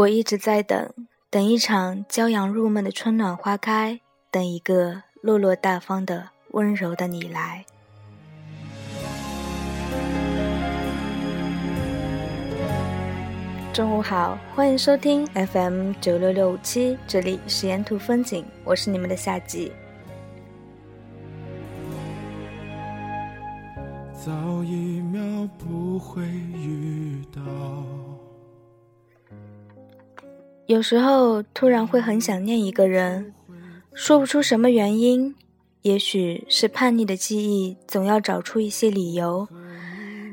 我一直在等，等一场骄阳入梦的春暖花开，等一个落落大方的温柔的你来。中午好，欢迎收听 FM 九六六五七，这里是沿途风景，我是你们的夏季。早一秒不会遇到。有时候突然会很想念一个人，说不出什么原因，也许是叛逆的记忆，总要找出一些理由，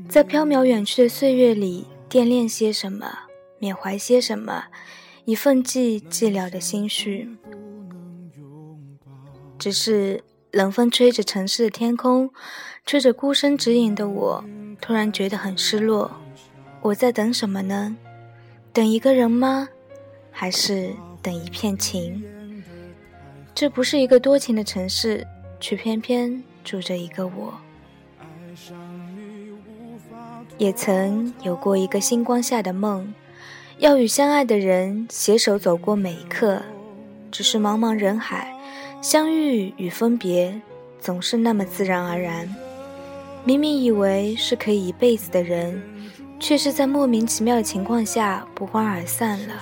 在缥缈远去的岁月里惦念些什么。缅怀些什么，一份寂寂寥的心绪。只是冷风吹着城市的天空，吹着孤身指引的我，突然觉得很失落。我在等什么呢？等一个人吗？还是等一片晴？这不是一个多情的城市，却偏偏住着一个我。也曾有过一个星光下的梦。要与相爱的人携手走过每一刻，只是茫茫人海，相遇与分别总是那么自然而然。明明以为是可以一辈子的人，却是在莫名其妙的情况下不欢而散了。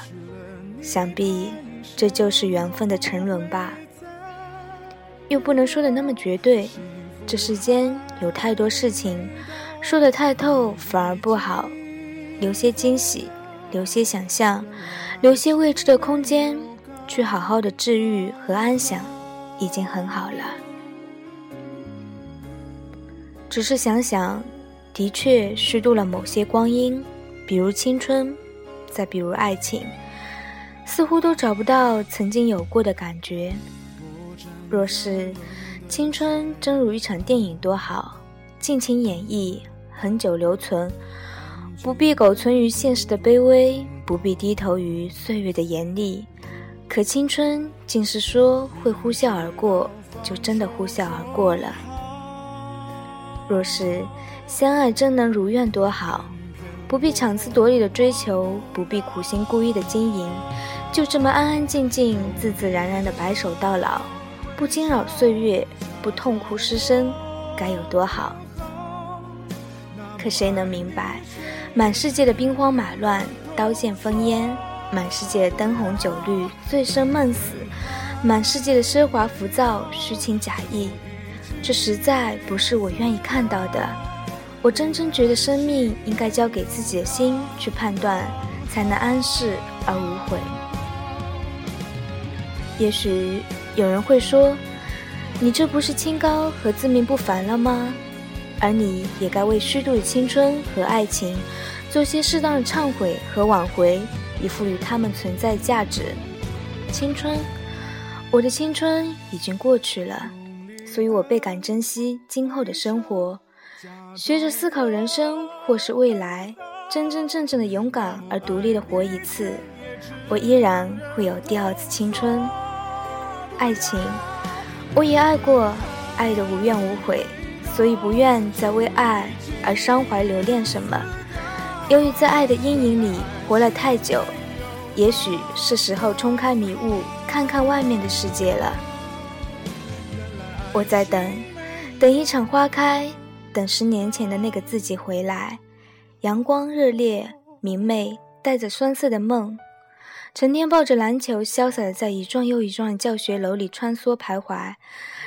想必这就是缘分的沉沦吧。又不能说的那么绝对，这世间有太多事情，说的太透反而不好，留些惊喜。留些想象，留些未知的空间，去好好的治愈和安详，已经很好了。只是想想，的确虚度了某些光阴，比如青春，再比如爱情，似乎都找不到曾经有过的感觉。若是青春真如一场电影多好，尽情演绎，恒久留存。不必苟存于现实的卑微，不必低头于岁月的严厉。可青春竟是说会呼啸而过，就真的呼啸而过了。若是相爱真能如愿多好，不必强词夺理的追求，不必苦心孤诣的经营，就这么安安静静、自自然然的白首到老，不惊扰岁月，不痛哭失声，该有多好？可谁能明白？满世界的兵荒马乱，刀剑烽烟；满世界灯红酒绿，醉生梦死；满世界的奢华浮躁，虚情假意。这实在不是我愿意看到的。我真正觉得，生命应该交给自己的心去判断，才能安适而无悔。也许有人会说：“你这不是清高和自命不凡了吗？”而你也该为虚度的青春和爱情，做些适当的忏悔和挽回，以赋予他们存在价值。青春，我的青春已经过去了，所以我倍感珍惜今后的生活，学着思考人生或是未来，真真正正的勇敢而独立的活一次，我依然会有第二次青春。爱情，我也爱过，爱的无怨无悔。所以不愿再为爱而伤怀留恋什么。由于在爱的阴影里活了太久，也许是时候冲开迷雾，看看外面的世界了。我在等，等一场花开，等十年前的那个自己回来。阳光热烈明媚，带着酸涩的梦。成天抱着篮球，潇洒的在一幢又一幢教学楼里穿梭徘徊，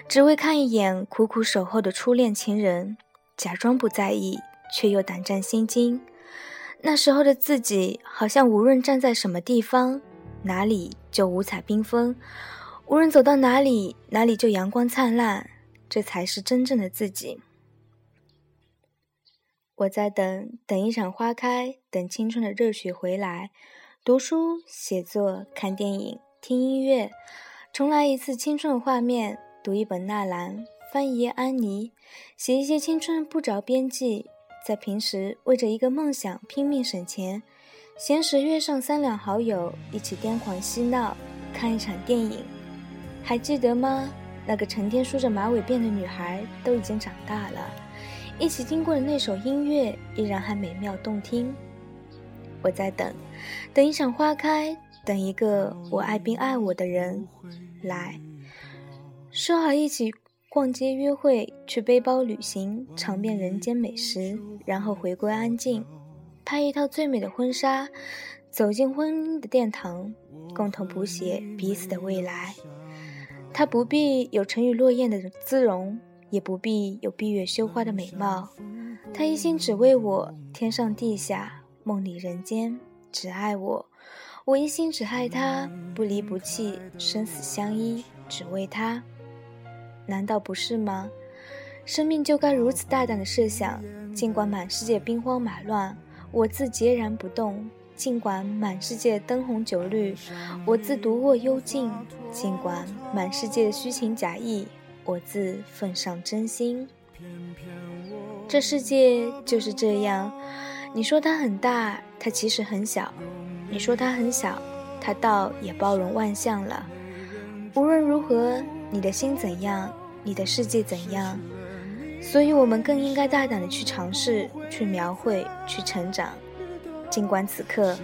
只为看一眼苦苦守候的初恋情人，假装不在意，却又胆战心惊。那时候的自己，好像无论站在什么地方，哪里就五彩缤纷；无论走到哪里，哪里就阳光灿烂。这才是真正的自己。我在等，等一场花开，等青春的热血回来。读书、写作、看电影、听音乐，重来一次青春的画面；读一本纳兰，翻一页安妮，写一些青春不着边际。在平时为着一个梦想拼命省钱，闲时约上三两好友一起癫狂嬉闹，看一场电影。还记得吗？那个成天梳着马尾辫的女孩都已经长大了，一起听过的那首音乐依然还美妙动听。我在等，等一场花开，等一个我爱并爱我的人来。说好一起逛街约会，去背包旅行，尝遍人间美食，然后回归安静，拍一套最美的婚纱，走进婚姻的殿堂，共同谱写彼此的未来。他不必有沉鱼落雁的姿容，也不必有闭月羞花的美貌。他一心只为我，天上地下，梦里人间，只爱我。我一心只爱他，不离不弃，生死相依，只为他。难道不是吗？生命就该如此大胆的设想。尽管满世界兵荒马乱，我自孑然不动。尽管满世界灯红酒绿，我自独卧幽静；尽管满世界的虚情假意，我自奉上真心。这世界就是这样，你说它很大，它其实很小；你说它很小，它倒也包容万象了。无论如何，你的心怎样，你的世界怎样，所以我们更应该大胆的去尝试，去描绘，去成长。尽管此刻，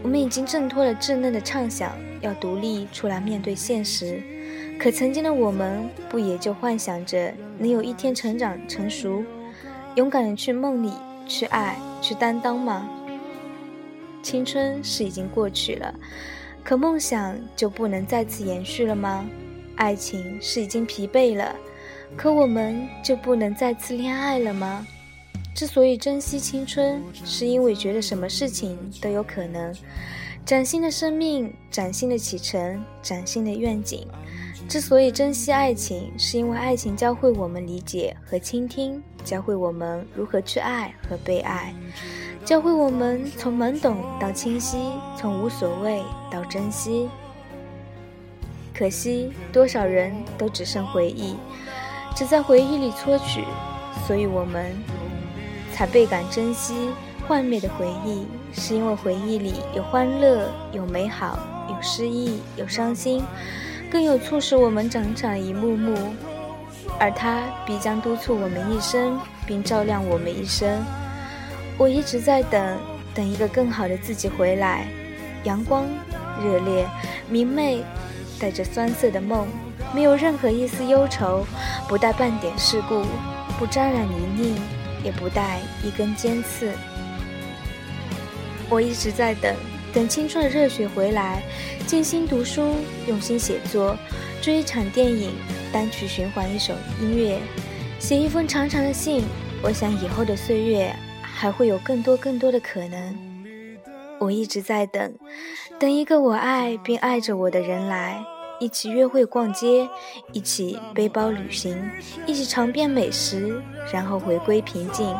我们已经挣脱了稚嫩的畅想，要独立出来面对现实，可曾经的我们，不也就幻想着能有一天成长成熟，勇敢的去梦里去爱去担当吗？青春是已经过去了，可梦想就不能再次延续了吗？爱情是已经疲惫了，可我们就不能再次恋爱了吗？之所以珍惜青春，是因为觉得什么事情都有可能。崭新的生命，崭新的启程，崭新的愿景。之所以珍惜爱情，是因为爱情教会我们理解和倾听，教会我们如何去爱和被爱，教会我们从懵懂到清晰，从无所谓到珍惜。可惜，多少人都只剩回忆，只在回忆里撮取，所以我们。才倍感珍惜幻灭的回忆，是因为回忆里有欢乐，有美好，有失意，有伤心，更有促使我们成长一幕幕。而它必将督促我们一生，并照亮我们一生。我一直在等，等一个更好的自己回来。阳光，热烈，明媚，带着酸涩的梦，没有任何一丝忧愁，不带半点世故，不沾染泥泞。也不带一根尖刺。我一直在等，等青春的热血回来，静心读书，用心写作，追一场电影，单曲循环一首音乐，写一封长长的信。我想以后的岁月还会有更多更多的可能。我一直在等，等一个我爱并爱着我的人来。一起约会逛街，一起背包旅行，一起尝遍美食，然后回归平静，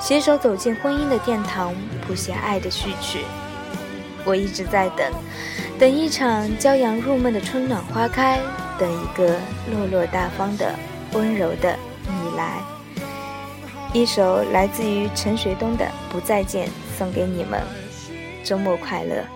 携手走进婚姻的殿堂，谱写爱的序曲。我一直在等，等一场骄阳入梦的春暖花开，等一个落落大方的温柔的你来。一首来自于陈学冬的《不再见》送给你们，周末快乐。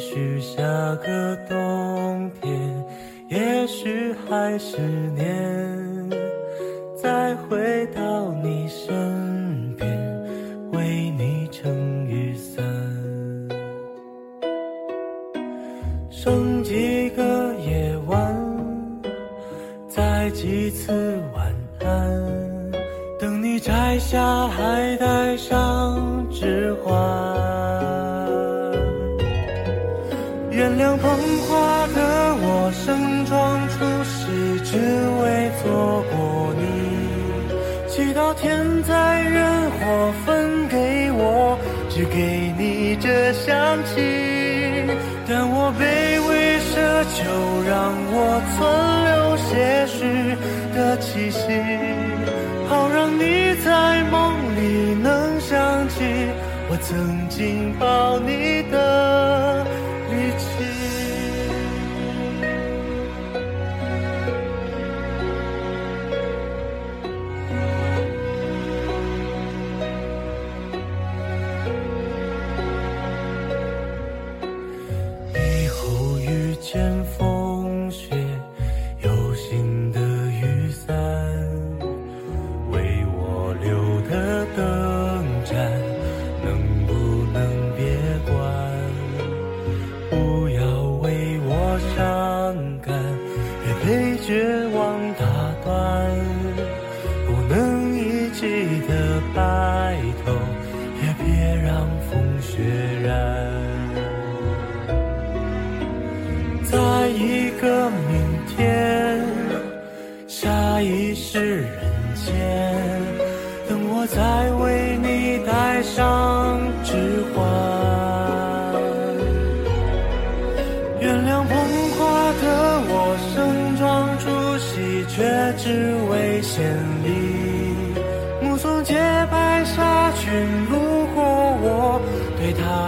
许下个冬天，也许还是年，再回到你身边，为你撑雨伞，剩几个夜晚，再几次晚安，等你摘下，还戴上捧花的我盛装出。只为错过你，祈祷天灾人祸分给我，只给你这香气。但我卑微奢求，让我存留些许的气息，好让你在梦里能想起我曾经抱你的感，别被绝望打断。不能一起的白头，也别让风雪